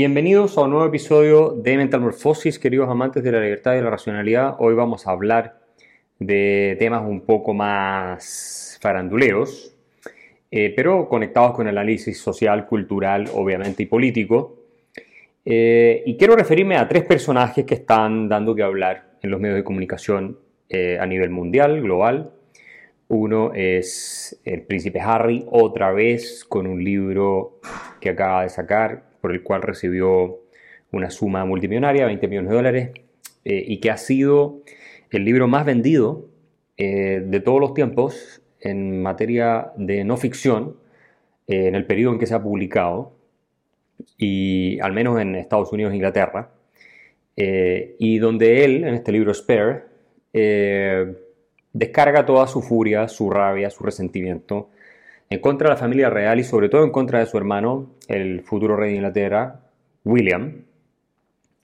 Bienvenidos a un nuevo episodio de Mental Morphosis, queridos amantes de la libertad y la racionalidad. Hoy vamos a hablar de temas un poco más faranduleros, eh, pero conectados con el análisis social, cultural, obviamente, y político. Eh, y quiero referirme a tres personajes que están dando que hablar en los medios de comunicación eh, a nivel mundial, global. Uno es el príncipe Harry, otra vez con un libro que acaba de sacar, por el cual recibió una suma multimillonaria, 20 millones de dólares, eh, y que ha sido el libro más vendido eh, de todos los tiempos en materia de no ficción eh, en el periodo en que se ha publicado, y al menos en Estados Unidos e Inglaterra, y donde él, en este libro Spare, descarga toda su furia, su rabia, su resentimiento en contra de la familia real y sobre todo en contra de su hermano, el futuro rey de Inglaterra, William,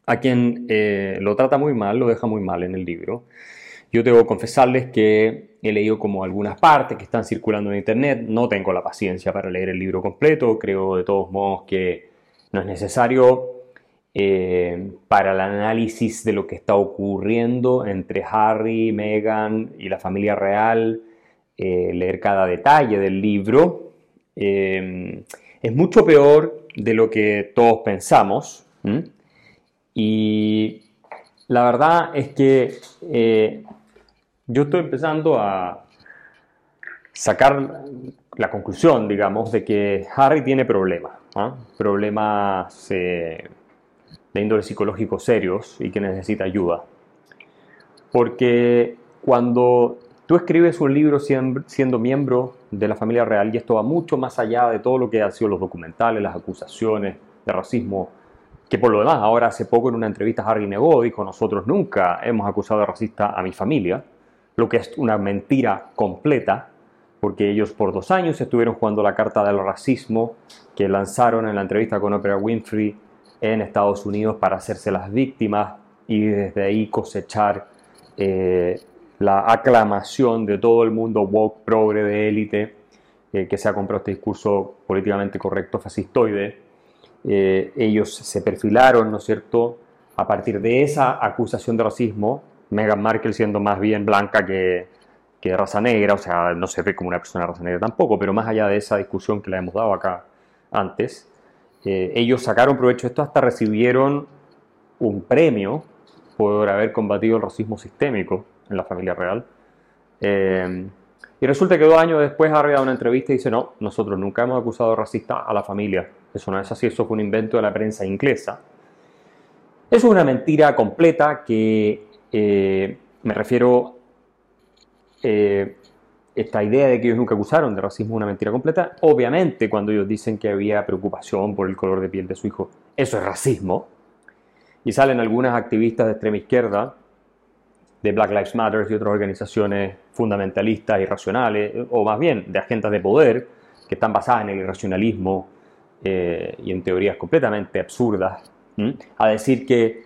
a quien eh, lo trata muy mal, lo deja muy mal en el libro. Yo debo confesarles que he leído como algunas partes que están circulando en internet, no tengo la paciencia para leer el libro completo, creo de todos modos que no es necesario eh, para el análisis de lo que está ocurriendo entre Harry, Meghan y la familia real eh, leer cada detalle del libro. Eh, es mucho peor de lo que todos pensamos. Y la verdad es que eh, yo estoy empezando a sacar la conclusión, digamos, de que Harry tiene problemas, ¿ah? problemas de índole psicológico serios y que necesita ayuda. Porque cuando Tú escribes un libro siendo miembro de la familia real y esto va mucho más allá de todo lo que han sido los documentales, las acusaciones de racismo, que por lo demás ahora hace poco en una entrevista Harry negó, dijo nosotros nunca hemos acusado de racista a mi familia, lo que es una mentira completa, porque ellos por dos años estuvieron jugando la carta del racismo que lanzaron en la entrevista con Oprah Winfrey en Estados Unidos para hacerse las víctimas y desde ahí cosechar eh, la aclamación de todo el mundo woke, progre, de élite, eh, que se ha comprado este discurso políticamente correcto, fascistoide. Eh, ellos se perfilaron, ¿no es cierto?, a partir de esa acusación de racismo, Meghan Markle siendo más bien blanca que, que raza negra, o sea, no se ve como una persona de raza negra tampoco, pero más allá de esa discusión que la hemos dado acá antes, eh, ellos sacaron provecho de esto hasta recibieron un premio por haber combatido el racismo sistémico en la familia real. Eh, y resulta que dos años después ha dado una entrevista y dice, no, nosotros nunca hemos acusado racista a la familia. Eso no es así, eso fue un invento de la prensa inglesa. Es una mentira completa que eh, me refiero, eh, esta idea de que ellos nunca acusaron de racismo una mentira completa. Obviamente cuando ellos dicen que había preocupación por el color de piel de su hijo, eso es racismo. Y salen algunas activistas de extrema izquierda de Black Lives Matter y otras organizaciones fundamentalistas, irracionales, o más bien de agendas de poder, que están basadas en el irracionalismo eh, y en teorías completamente absurdas, a decir que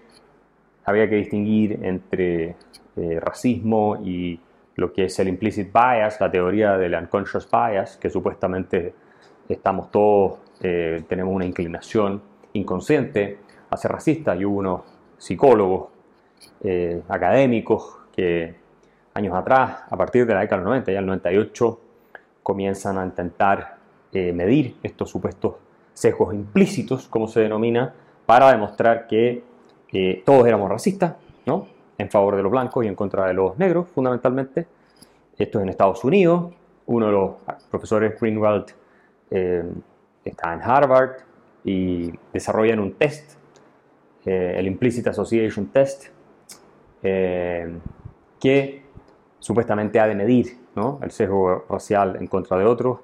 había que distinguir entre eh, racismo y lo que es el implicit bias, la teoría del unconscious bias, que supuestamente estamos todos, eh, tenemos una inclinación inconsciente a ser racistas y hubo unos psicólogos eh, académicos que años atrás, a partir de la década del 90, ya el 98, comienzan a intentar eh, medir estos supuestos sesgos implícitos, como se denomina, para demostrar que eh, todos éramos racistas, ¿no? En favor de los blancos y en contra de los negros, fundamentalmente. Esto es en Estados Unidos. Uno de los profesores, Greenwald, está en Harvard y desarrollan un test, el Implicit Association Test, eh, que supuestamente ha de medir el sesgo racial en contra de otros,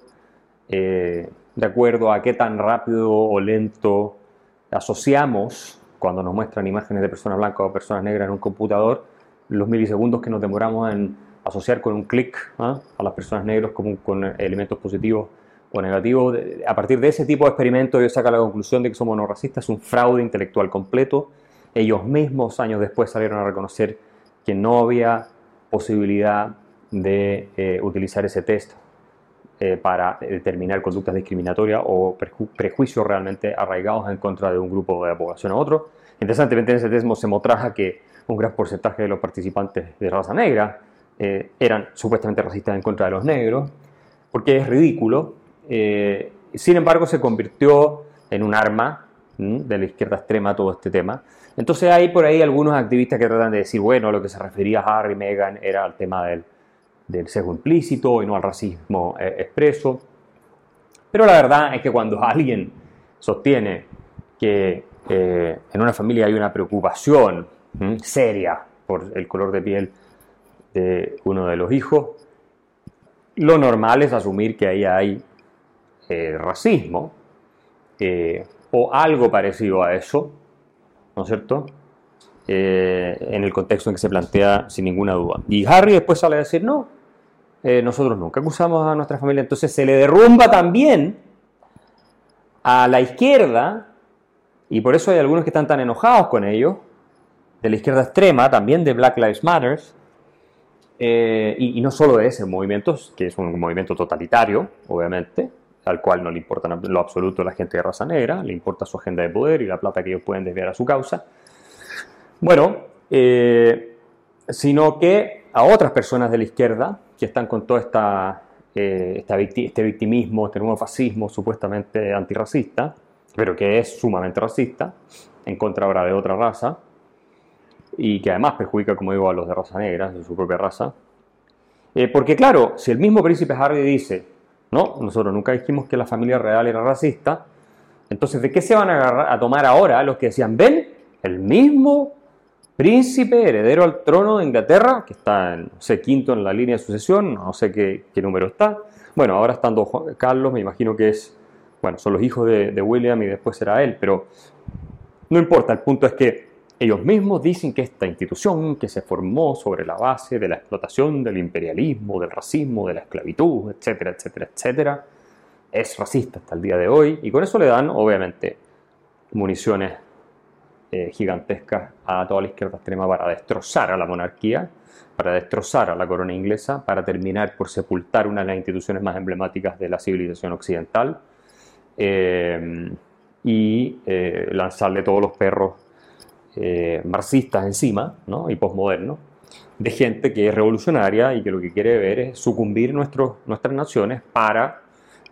eh, de acuerdo a qué tan rápido o lento asociamos cuando nos muestran imágenes de personas blancas o personas negras en un computador, los milisegundos que nos demoramos en asociar con un clic ¿ah? a las personas negras como con elementos positivos o negativos. A partir de ese tipo de experimentos yo saco la conclusión de que somos no racistas, es un fraude intelectual completo ellos mismos años después salieron a reconocer que no había posibilidad de eh, utilizar ese test eh, para determinar conductas discriminatorias o prejuicios realmente arraigados en contra de un grupo de la población a otro. Interesantemente, en ese texto se mostraba que un gran porcentaje de los participantes de raza negra eh, eran supuestamente racistas en contra de los negros, porque es ridículo. Sin embargo, se convirtió en un arma de la izquierda extrema todo este tema. Entonces hay por ahí algunos activistas que tratan de decir, bueno, lo que se refería a Harry y Meghan era al tema del, del sesgo implícito y no al racismo eh, expreso. Pero la verdad es que cuando alguien sostiene que en una familia hay una preocupación seria por el color de piel de uno de los hijos, lo normal es asumir que ahí hay eh, racismo eh, o algo parecido a eso, ¿no es cierto? Eh, en el contexto en que se plantea sin ninguna duda. Y Harry después sale a decir, no, nosotros nunca acusamos a nuestra familia, entonces se le derrumba también a la izquierda, y por eso hay algunos que están tan enojados con ellos, de la izquierda extrema, también de Black Lives Matter, eh, y, no solo de ese movimiento, que es un movimiento totalitario, obviamente, al cual no le importa lo absoluto la gente de raza negra, le importa su agenda de poder y la plata que ellos pueden desviar a su causa. Bueno, eh, sino que a otras personas de la izquierda que están con todo esta, eh, este victimismo, este nuevo fascismo supuestamente antirracista, pero que es sumamente racista, en contra ahora de otra raza, y que además perjudica, como digo, a los de raza negra, de su propia raza. Eh, porque claro, si el mismo príncipe Harry dice, no, nosotros nunca dijimos que la familia real era racista, entonces ¿de qué se van a, a tomar ahora los que decían, ven, el mismo príncipe heredero al trono de Inglaterra, que está en, no sé, quinto en la línea de sucesión, no sé qué, número está. Bueno, ahora estando Carlos, me imagino que es, bueno, son los hijos de William y después será él, pero no importa, el punto es que ellos mismos dicen que esta institución, que se formó sobre la base de la explotación del imperialismo, del racismo, de la esclavitud, etcétera, etcétera, etcétera, es racista hasta el día de hoy. Y con eso le dan, obviamente, municiones eh, gigantescas a toda la izquierda extrema para destrozar a la monarquía, para destrozar a la corona inglesa, para terminar por sepultar una de las instituciones más emblemáticas de la civilización occidental eh, y eh, lanzarle todos los perros eh, marxistas encima y posmodernos, de gente que es revolucionaria y que lo que quiere ver es sucumbir nuestras naciones para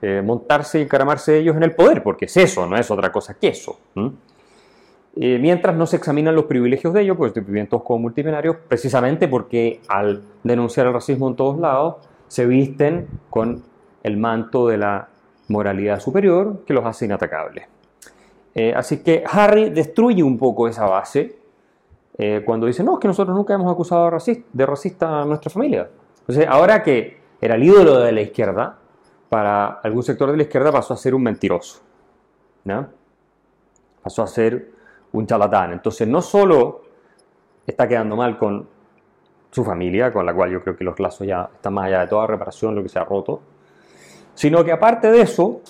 eh, montarse y encaramarse ellos en el poder, porque es eso, no es otra cosa que eso. Eh, mientras no se examinan los privilegios de ellos, pues todos como multimillonarios, precisamente porque al denunciar el racismo en todos lados, se visten con el manto de la moralidad superior que los hace inatacables. Eh, así que Harry destruye un poco esa base eh, cuando dice, no, es que nosotros nunca hemos acusado de racista, a nuestra familia. Entonces, ahora que era el ídolo de la izquierda, para algún sector de la izquierda pasó a ser un mentiroso. ¿no? Pasó a ser un charlatán. Entonces, no solo está quedando mal con su familia, con la cual yo creo que los lazos ya están más allá de toda reparación, lo que se ha roto, sino que aparte de eso,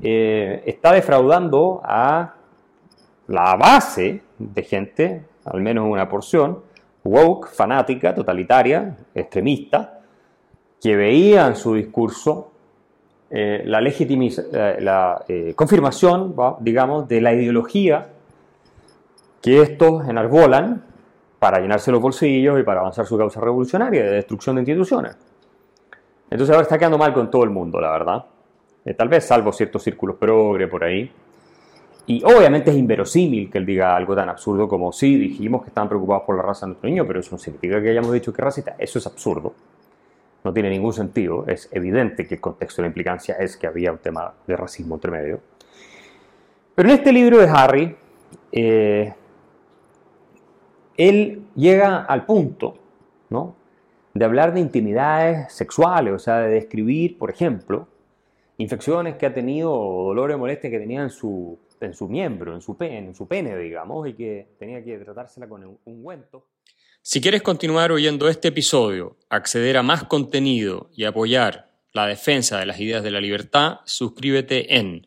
eh, está defraudando a la base de gente, al menos una porción, woke, fanática, totalitaria, extremista, que veía en su discurso eh, la, eh, la confirmación, digamos, de la ideología que estos enarbolan para llenarse los bolsillos y para avanzar su causa revolucionaria de destrucción de instituciones. Entonces ahora está quedando mal con todo el mundo, la verdad. Eh, tal vez salvo ciertos círculos progre por ahí. Y obviamente es inverosímil que él diga algo tan absurdo como, sí, dijimos que estaban preocupados por la raza de nuestro niño, pero eso no significa que hayamos dicho que racista. Eso es absurdo. No tiene ningún sentido. Es evidente que el contexto de la implicancia es que había un tema de racismo entre medio. Pero en este libro de Harry, eh, él llega al punto ¿no? de hablar de intimidades sexuales, o sea, de describir, por ejemplo, infecciones que ha tenido o dolores molestias que tenía en su, en su miembro, en su, pene, en su pene, digamos, y que tenía que tratársela con un ungüento. Si quieres continuar oyendo este episodio, acceder a más contenido y apoyar la defensa de las ideas de la libertad, suscríbete en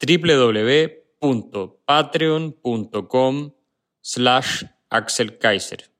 www.patreon.com slash Axel Kaiser.